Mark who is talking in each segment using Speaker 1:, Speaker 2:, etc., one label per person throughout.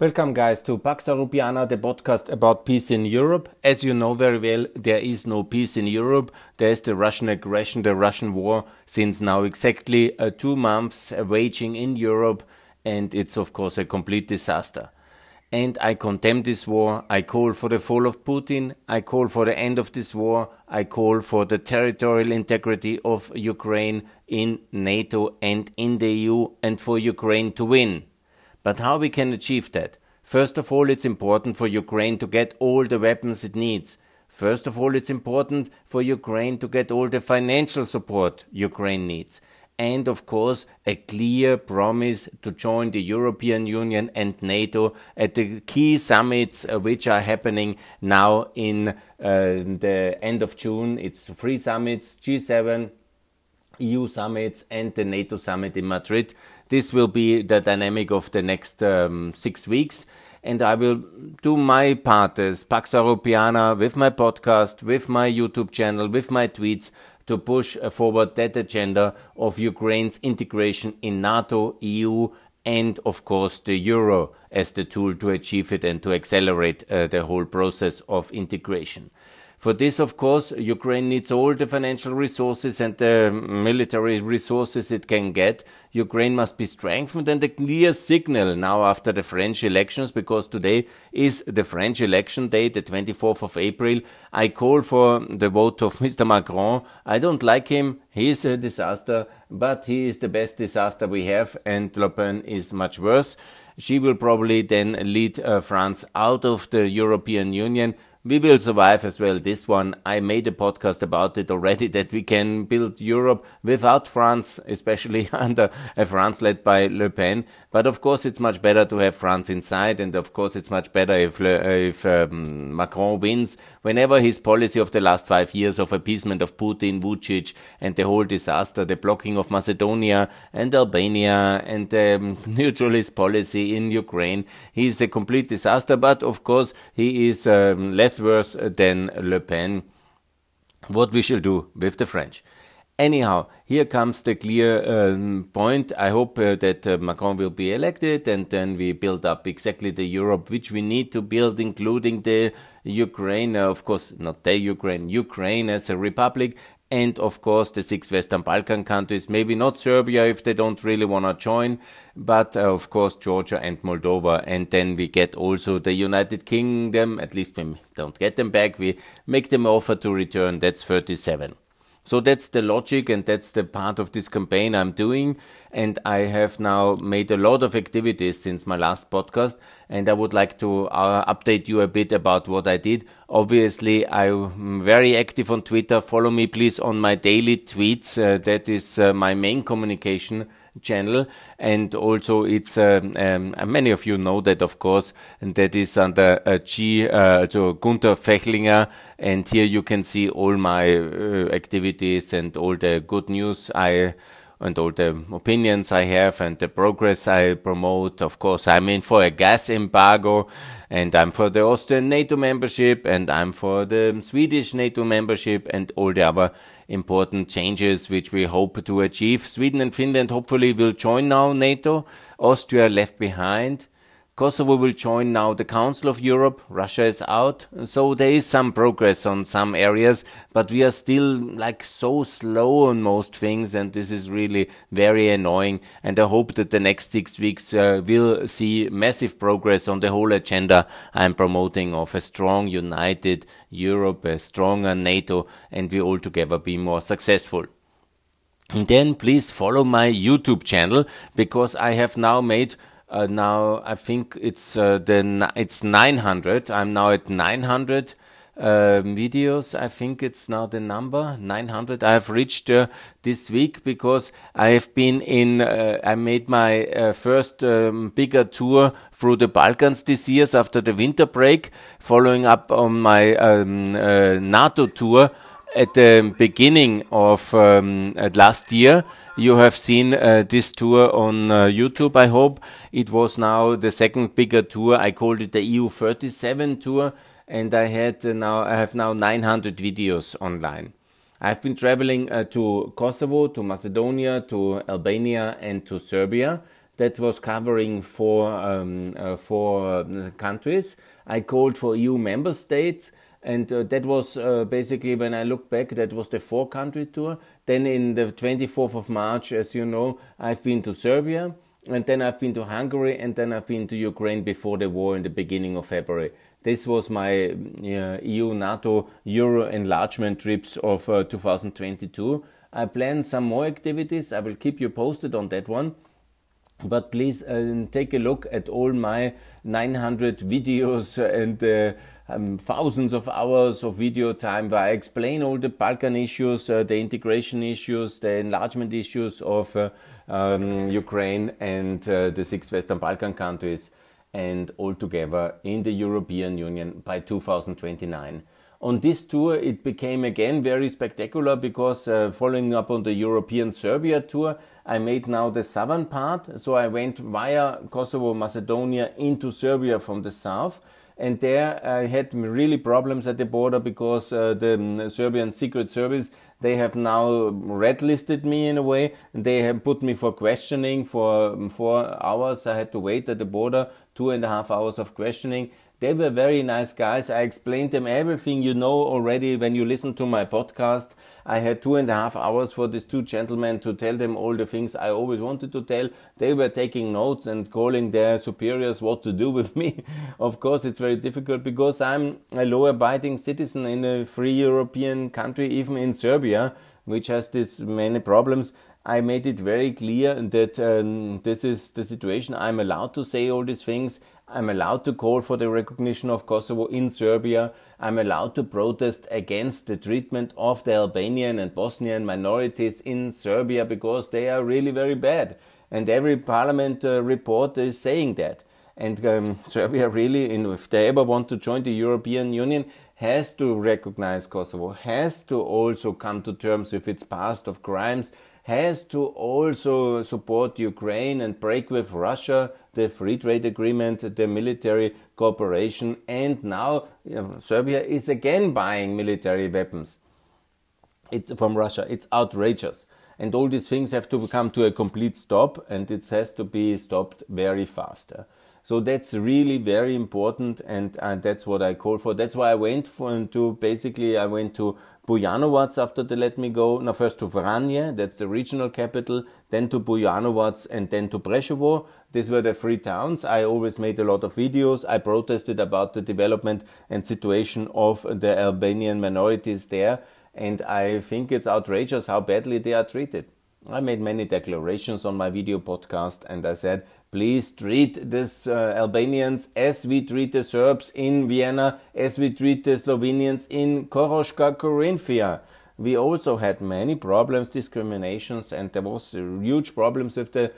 Speaker 1: Welcome, guys, to Pax Europiana, the podcast about peace in Europe. As you know very well, there is no peace in Europe. There's the Russian aggression, the Russian war, since now exactly uh, two months waging in Europe, and it's of course a complete disaster. And I condemn this war. I call for the fall of Putin. I call for the end of this war. I call for the territorial integrity of Ukraine in NATO and in the EU, and for Ukraine to win. But how we can achieve that? First of all, it's important for Ukraine to get all the weapons it needs. First of all, it's important for Ukraine to get all the financial support Ukraine needs. And of course, a clear promise to join the European Union and NATO at the key summits uh, which are happening now in uh, the end of June. It's three summits, G7, EU summits and the NATO summit in Madrid. This will be the dynamic of the next um, six weeks. And I will do my part as Pax Europiana with my podcast, with my YouTube channel, with my tweets to push forward that agenda of Ukraine's integration in NATO, EU, and of course the euro as the tool to achieve it and to accelerate uh, the whole process of integration. For this, of course, Ukraine needs all the financial resources and the military resources it can get. Ukraine must be strengthened and a clear signal now after the French elections, because today is the French election day, the 24th of April. I call for the vote of Mr. Macron. I don't like him. He is a disaster, but he is the best disaster we have, and Le Pen is much worse. She will probably then lead uh, France out of the European Union we will survive as well this one. I made a podcast about it already that we can build Europe without France, especially under a France led by Le Pen. But of course, it's much better to have France inside, and of course, it's much better if if um, Macron wins. Whenever his policy of the last five years of appeasement of Putin, Vucic, and the whole disaster, the blocking of Macedonia and Albania, and the um, neutralist policy in Ukraine, he's a complete disaster. But of course, he is um, less less worse than Le Pen. What we shall do with the French. Anyhow, here comes the clear um, point. I hope uh, that uh, Macron will be elected and then we build up exactly the Europe which we need to build, including the Ukraine, uh, of course, not the Ukraine, Ukraine as a republic, and of course the six Western Balkan countries, maybe not Serbia if they don't really want to join, but uh, of course Georgia and Moldova. And then we get also the United Kingdom, at least we don't get them back, we make them offer to return, that's 37. So that's the logic and that's the part of this campaign I'm doing. And I have now made a lot of activities since my last podcast. And I would like to uh, update you a bit about what I did. Obviously, I'm very active on Twitter. Follow me please on my daily tweets. Uh, that is uh, my main communication channel. And also it's um, um, many of you know that of course and that is under uh, G uh, so Gunther Fehlinger. And here you can see all my uh, activities and all the good news I and all the opinions I have and the progress I promote. Of course, I'm in for a gas embargo and I'm for the Austrian NATO membership and I'm for the Swedish NATO membership and all the other important changes which we hope to achieve. Sweden and Finland hopefully will join now NATO. Austria left behind. Kosovo will join now the Council of Europe. Russia is out. So there is some progress on some areas, but we are still like so slow on most things. And this is really very annoying. And I hope that the next six weeks uh, will see massive progress on the whole agenda I'm promoting of a strong, united Europe, a stronger NATO, and we all together be more successful. And then please follow my YouTube channel because I have now made uh, now I think it's uh, the it's 900. I'm now at 900 uh, videos. I think it's now the number 900 I have reached uh, this week because I have been in. Uh, I made my uh, first um, bigger tour through the Balkans this year after the winter break, following up on my um, NATO tour at the beginning of um, last year. You have seen uh, this tour on uh, YouTube, I hope. It was now the second bigger tour. I called it the EU 37 tour, and I had uh, now I have now 900 videos online. I've been traveling uh, to Kosovo, to Macedonia, to Albania, and to Serbia. that was covering four, um, uh, four uh, countries. I called for EU member states. And uh, that was uh, basically when I look back, that was the four country tour. Then in the 24th of March, as you know, I've been to Serbia and then I've been to Hungary and then I've been to Ukraine before the war in the beginning of February. This was my uh, EU NATO Euro enlargement trips of uh, 2022. I plan some more activities. I will keep you posted on that one. But please uh, take a look at all my 900 videos and uh, um, thousands of hours of video time where I explain all the Balkan issues, uh, the integration issues, the enlargement issues of uh, um, Ukraine and uh, the six Western Balkan countries, and all together in the European Union by 2029. On this tour, it became again very spectacular because uh, following up on the European Serbia tour, I made now the southern part. So I went via Kosovo, Macedonia into Serbia from the south. And there I had really problems at the border because uh, the um, Serbian Secret Service they have now red listed me in a way. And they have put me for questioning for um, four hours. I had to wait at the border, two and a half hours of questioning. They were very nice guys. I explained them everything you know already when you listen to my podcast. I had two and a half hours for these two gentlemen to tell them all the things I always wanted to tell. They were taking notes and calling their superiors what to do with me. of course, it's very difficult because I'm a law abiding citizen in a free European country, even in Serbia, which has these many problems. I made it very clear that um, this is the situation. I'm allowed to say all these things. I'm allowed to call for the recognition of Kosovo in Serbia. I'm allowed to protest against the treatment of the Albanian and Bosnian minorities in Serbia because they are really very bad. And every parliament uh, report is saying that. And um, Serbia really, if they ever want to join the European Union, has to recognize Kosovo, has to also come to terms with its past of crimes, has to also support Ukraine and break with Russia the free trade agreement, the military cooperation, and now you know, Serbia is again buying military weapons it's from Russia. It's outrageous. And all these things have to come to a complete stop, and it has to be stopped very fast. So that's really very important, and, and that's what I call for. That's why I went for to basically I went to Bujanovac after they let me go. Now first to Vranje, that's the regional capital, then to Bujanovac, and then to Preševo. These were the three towns. I always made a lot of videos. I protested about the development and situation of the Albanian minorities there, and I think it's outrageous how badly they are treated. I made many declarations on my video podcast and I said, please treat these uh, Albanians as we treat the Serbs in Vienna, as we treat the Slovenians in Koroška, Carinthia. We also had many problems, discriminations, and there was huge problems with the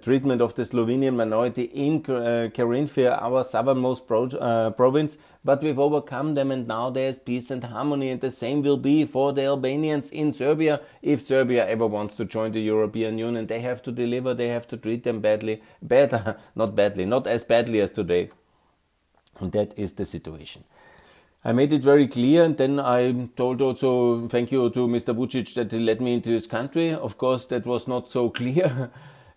Speaker 1: treatment of the Slovenian minority in uh, Carinthia, our southernmost pro uh, province, but we've overcome them and now there's peace and harmony and the same will be for the Albanians in Serbia. If Serbia ever wants to join the European Union, they have to deliver, they have to treat them badly, better, not badly, not as badly as today. And that is the situation. I made it very clear, and then I told also thank you to Mr. Vucic that he led me into his country. Of course, that was not so clear.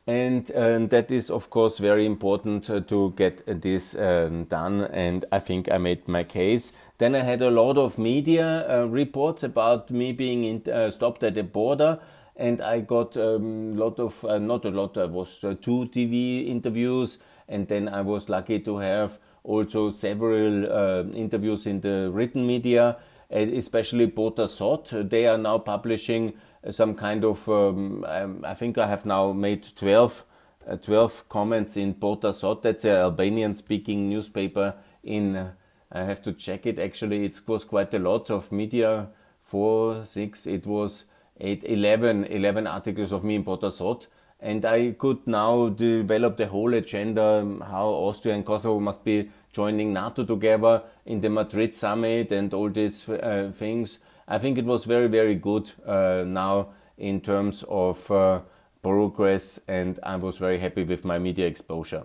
Speaker 1: And um, that is, of course, very important uh, to get this um, done. And I think I made my case. Then I had a lot of media uh, reports about me being in, uh, stopped at the border. And I got a um, lot of, uh, not a lot, I was uh, two TV interviews. And then I was lucky to have also several uh, interviews in the written media, especially Bota Sot. They are now publishing some kind of, um, um, I think I have now made 12, uh, 12 comments in Bota Sot. That's an Albanian speaking newspaper in, uh, I have to check it actually, it was quite a lot of media, four, six, it was eight, 11, 11 articles of me in Bota Sot. And I could now develop the whole agenda, um, how Austria and Kosovo must be joining NATO together in the Madrid summit and all these uh, things. I think it was very, very good uh, now in terms of uh, progress, and I was very happy with my media exposure.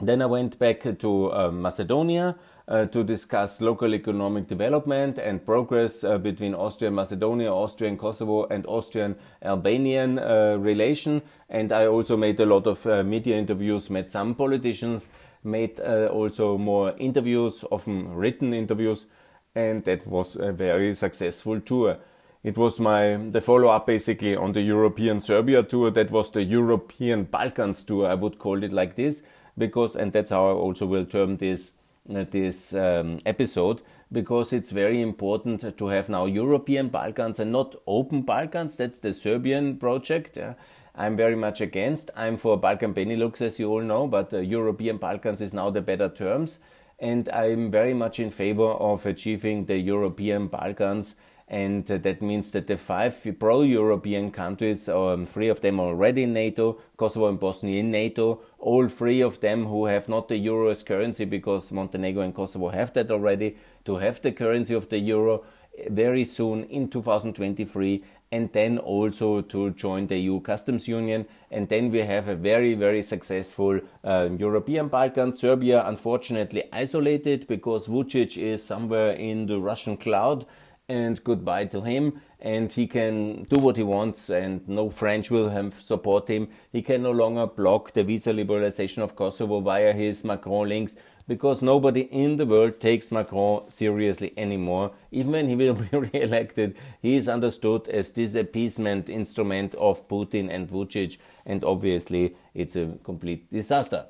Speaker 1: Then I went back to uh, Macedonia uh, to discuss local economic development and progress uh, between Austria and Macedonia, Austria and Kosovo, and Austrian Albanian uh, relation. And I also made a lot of media interviews, met some politicians, made also more interviews, often written interviews, and that was a very successful tour. It was my the follow up basically on the European Serbia tour. That was the European Balkans tour. I would call it like this because, and that's how I also will term this uh, this um, episode because it's very important to have now European Balkans and not open Balkans. That's the Serbian project. Uh, I'm very much against. I'm for Balkan Benelux, as you all know, but uh, European Balkans is now the better terms. And I'm very much in favor of achieving the European Balkans. And that means that the five pro-European countries, um, three of them already in NATO, Kosovo and Bosnia in NATO, all three of them who have not the euro as currency because Montenegro and Kosovo have that already, to have the currency of the euro very soon in 2023 and then also to join the EU customs union. And then we have a very, very successful uh, European Balkan. Serbia, unfortunately, isolated because Vucic is somewhere in the Russian cloud and goodbye to him and he can do what he wants and no French will have support him. He can no longer block the visa liberalization of Kosovo via his Macron links because nobody in the world takes Macron seriously anymore. Even when he will be re-elected, he is understood as this appeasement instrument of Putin and Vucic and obviously it's a complete disaster.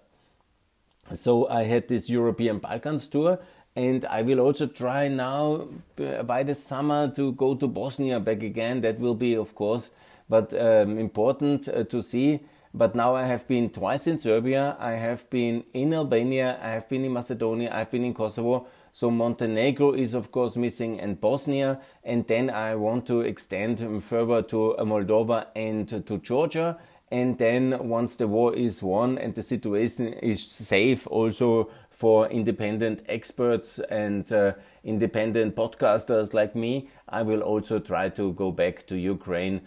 Speaker 1: So I had this European Balkans tour and I will also try now by the summer to go to Bosnia back again. That will be, of course, but um, important uh, to see. But now I have been twice in Serbia, I have been in Albania, I have been in Macedonia, I've been in Kosovo. So Montenegro is of course missing and Bosnia. And then I want to extend further to Moldova and to Georgia and then once the war is won and the situation is safe also for independent experts and uh, independent podcasters like me i will also try to go back to ukraine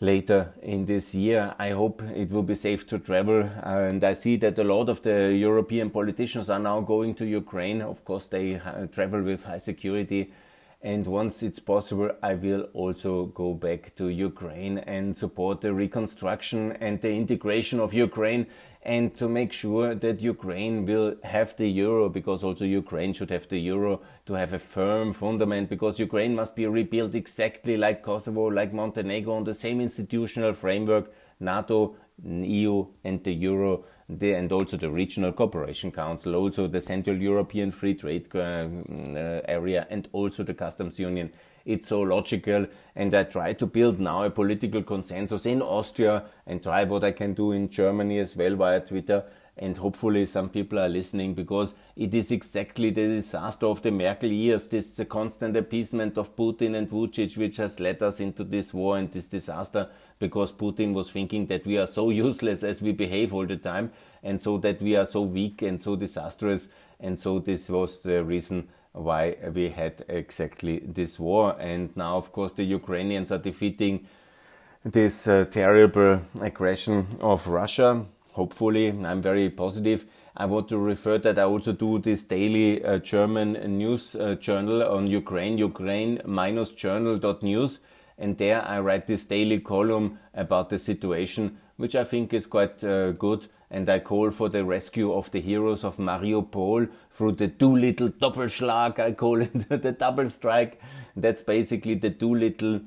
Speaker 1: later in this year. I hope it will be safe to travel and i see that a lot of the european politicians are now going to ukraine. Of course they uh, travel with high security and once it's possible, I will also go back to Ukraine and support the reconstruction and the integration of Ukraine and to make sure that Ukraine will have the euro because also Ukraine should have the euro to have a firm fundament because Ukraine must be rebuilt exactly like Kosovo, like Montenegro on the same institutional framework, NATO, EU and the euro the, and also the Regional Cooperation Council, also the Central European Free Trade uh, uh, Area, and also the Customs Union. It's so logical, and I try to build now a political consensus in Austria and try what I can do in Germany as well via Twitter and hopefully some people are listening because it is exactly the disaster of the Merkel years, this constant appeasement of Putin and Vucic, which has led us into this war and this disaster because Putin was thinking that we are so useless as we behave all the time and so that we are so weak and so disastrous. And so this was the reason why we had exactly this war. And now, of course, the Ukrainians are defeating this uh, terrible aggression of Russia hopefully i'm very positive. I want to refer that i also do this daily uh, german news uh, journal on ukraine ukraine minus journal.news and there i write this daily column about the situation which i think is quite uh, good. And i call for the rescue of the heroes of mariupol through the Doolittle doppelschlag i call it the double strike. That's basically the Doolittle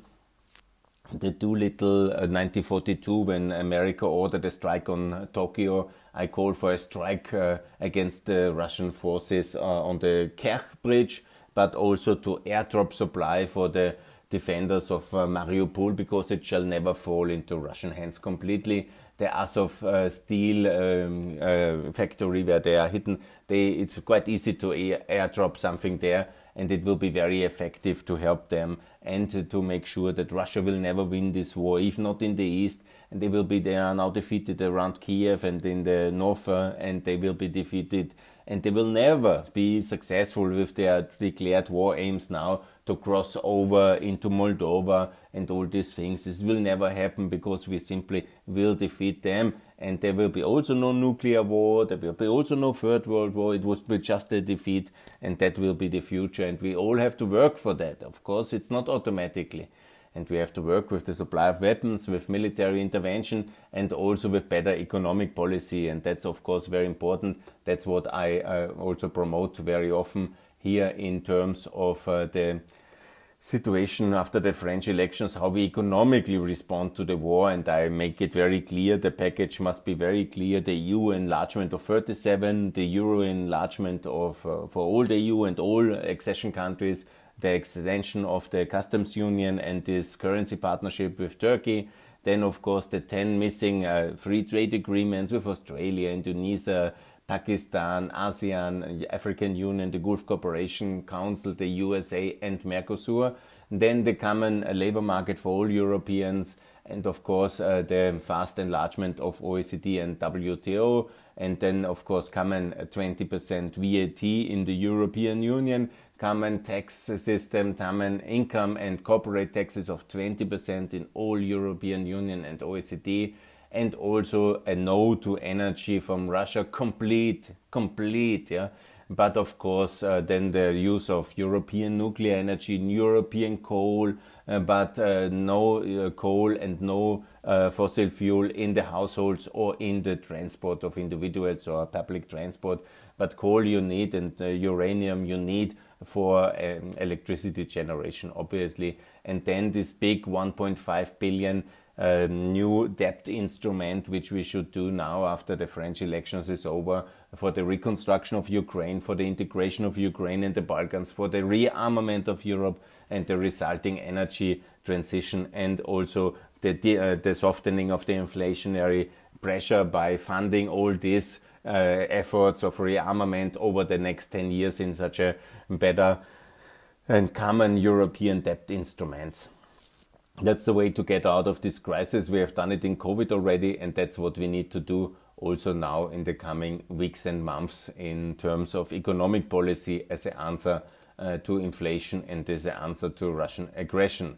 Speaker 1: the Doolittle uh, 1942 when America ordered a strike on Tokyo. I call for a strike uh, against the Russian forces uh, on the Kerch Bridge, but also to airdrop supply for the defenders of uh, Mariupol because it shall never fall into Russian hands completely. The Azov uh, steel um, uh, factory where they are hidden, they, it's quite easy to air, airdrop something there and it will be very effective to help them and to, make sure that Russia will never win this war, if not in the east. And they will be, they are now defeated around Kiev and in the north, uh, and they will be defeated. And they will never be successful with their declared war aims now to cross over into Moldova and all these things. This will never happen because we simply will defeat them and there will be also no nuclear war, there will be also no third world war, it would be just a defeat, and that will be the future, and we all have to work for that. Of course, it's not automatically. And we have to work with the supply of weapons, with military intervention, and also with better economic policy. And that's, of course, very important. That's what I uh, also promote very often here in terms of uh, the situation after the French elections, how we economically respond to the war. And I make it very clear the package must be very clear the EU enlargement of 37, the euro enlargement of, uh, for all the EU and all accession countries, the extension of the customs union and this currency partnership with Turkey. Then, of course, the 10 missing uh, free trade agreements with Australia, Indonesia, Pakistan, ASEAN, African Union, the Gulf Cooperation Council, the USA, and Mercosur. Then the common labor market for all Europeans, and of course uh, the fast enlargement of OECD and WTO, and then of course common 20% VAT in the European Union, common tax system, common income and corporate taxes of 20% in all European Union and OECD and also a no to energy from Russia, complete, complete, yeah. But of course, uh, then the use of European nuclear energy, European coal, uh, but uh, no uh, coal and no uh, fossil fuel in the households or in the transport of individuals or public transport. But coal you need and uranium you need for um, electricity generation, obviously. And then this big 1.5 billion a new debt instrument, which we should do now after the French elections is over, for the reconstruction of Ukraine, for the integration of Ukraine and the Balkans, for the rearmament of Europe and the resulting energy transition, and also the, uh, the softening of the inflationary pressure by funding all these uh, efforts of rearmament over the next 10 years in such a better and common European debt instruments that's the way to get out of this crisis. We have done it in COVID already, and that's what we need to do also now in the coming weeks and months in terms of economic policy as an answer uh, to inflation and as an answer to Russian aggression.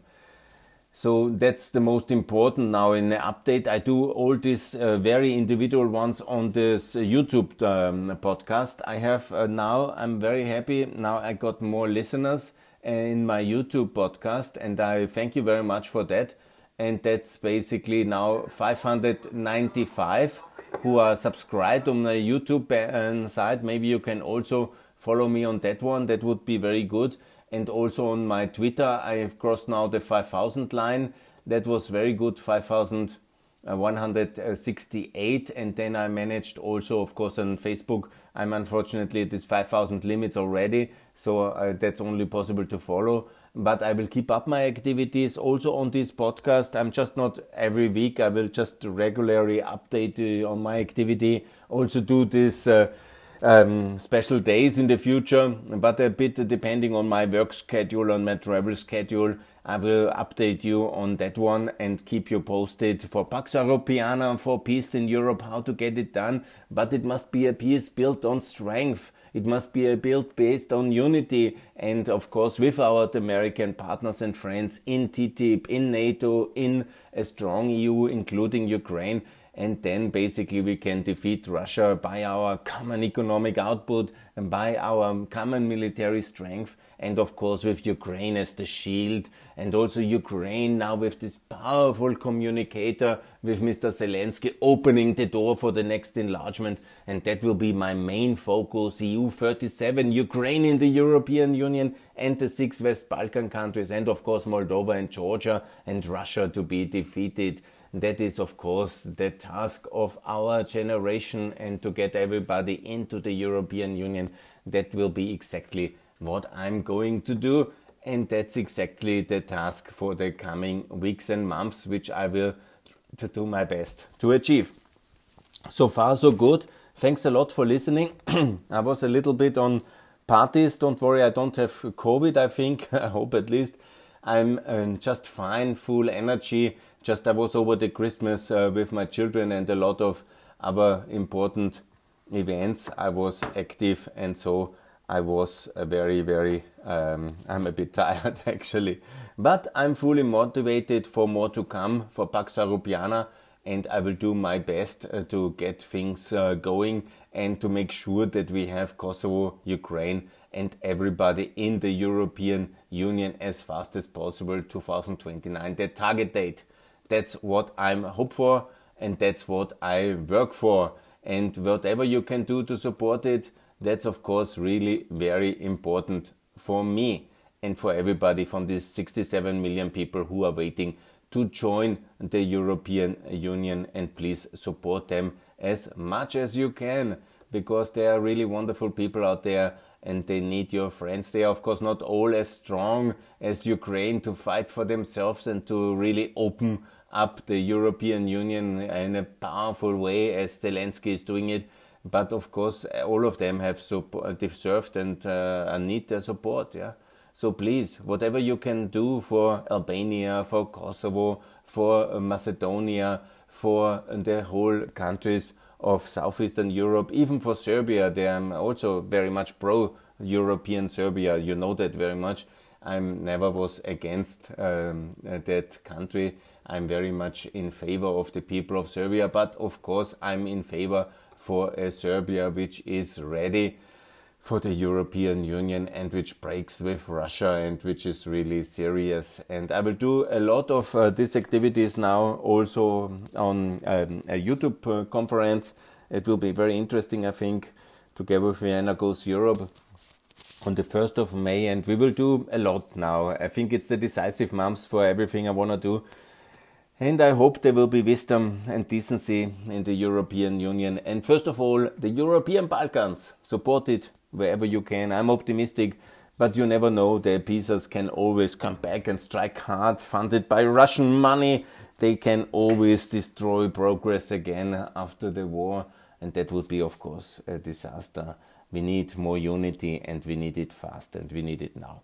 Speaker 1: So that's the most important now in the update. I do all these uh, very individual ones on this YouTube um, podcast. I have uh, now, I'm very happy. Now I got more listeners in my YouTube podcast, and I thank you very much for that. And that's basically now 595 who are subscribed on my YouTube uh, site. Maybe you can also follow me on that one. That would be very good. And also on my Twitter, I have crossed now the 5000 line. That was very good, 5168. And then I managed also, of course, on Facebook I'm unfortunately at this 5000 limits already, so uh, that's only possible to follow. But I will keep up my activities also on this podcast. I'm just not every week, I will just regularly update on my activity. Also, do this. Uh, um, special days in the future, but a bit depending on my work schedule, on my travel schedule. I will update you on that one and keep you posted for Pax Europiana, for peace in Europe, how to get it done. But it must be a peace built on strength. It must be a build based on unity and, of course, with our American partners and friends in TTIP, in NATO, in a strong EU, including Ukraine and then basically we can defeat Russia by our common economic output and by our common military strength and of course with Ukraine as the shield and also Ukraine now with this powerful communicator with Mr. Zelensky opening the door for the next enlargement and that will be my main focus EU 37 Ukraine in the European Union and the six West Balkan countries and of course Moldova and Georgia and Russia to be defeated that is of course the task of our generation and to get everybody into the European Union that will be exactly what I'm going to do. And that's exactly the task for the coming weeks and months, which I will to do my best to achieve. So far, so good. Thanks a lot for listening. I was a little bit on parties. Don't worry, I don't have COVID, I think. I hope at least. I'm um, just fine, full energy. Just I was over the Christmas uh, with my children and a lot of other important events. I was active and so I was very, very, um, I'm a bit tired actually. But I'm fully motivated for more to come for Pax Europiana and I will do my best uh, to get things uh, going and to make sure that we have Kosovo, Ukraine, and everybody in the European Union as fast as possible 2029 the target date that's what I'm hope for and that's what I work for and whatever you can do to support it that's of course really very important for me and for everybody from these 67 million people who are waiting to join the European Union and please support them as much as you can because they are really wonderful people out there and they need your friends. They are, of course, not all as strong as Ukraine to fight for themselves and to really open up the European Union in a powerful way as Zelensky is doing it. But of course, all of them have deserved and uh, need their support. Yeah. So please, whatever you can do for Albania, for Kosovo, for Macedonia, for the whole countries of southeastern Europe, even for Serbia, they are also very much pro European Serbia. You know that very much. I never was against um, that country. I'm very much in favor of the people of Serbia, but of course, I'm in favor for a Serbia which is ready for the European Union and which breaks with Russia and which is really serious. And I will do a lot of uh, these activities now also on um, a YouTube uh, conference. It will be very interesting, I think, together with Vienna Goes Europe on the 1st of May. And we will do a lot now. I think it's the decisive months for everything I want to do. And I hope there will be wisdom and decency in the European Union. And first of all, the European Balkans. Support it wherever you can. I'm optimistic, but you never know. The pieces can always come back and strike hard, funded by Russian money. They can always destroy progress again after the war, and that would be, of course, a disaster. We need more unity, and we need it fast, and we need it now.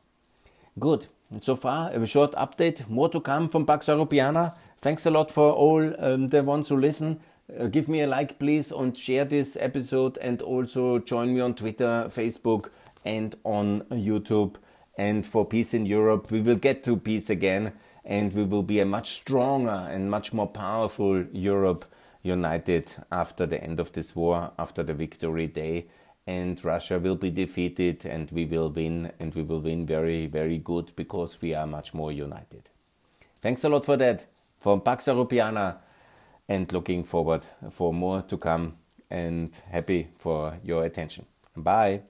Speaker 1: Good. So far, a short update. More to come from Pax Europiana. Thanks a lot for all um, the ones who listen. Uh, give me a like, please, and share this episode. And also join me on Twitter, Facebook, and on YouTube. And for Peace in Europe, we will get to peace again. And we will be a much stronger and much more powerful Europe united after the end of this war, after the victory day. And Russia will be defeated and we will win. And we will win very, very good because we are much more united. Thanks a lot for that. From Pax Europiana and looking forward for more to come and happy for your attention. Bye.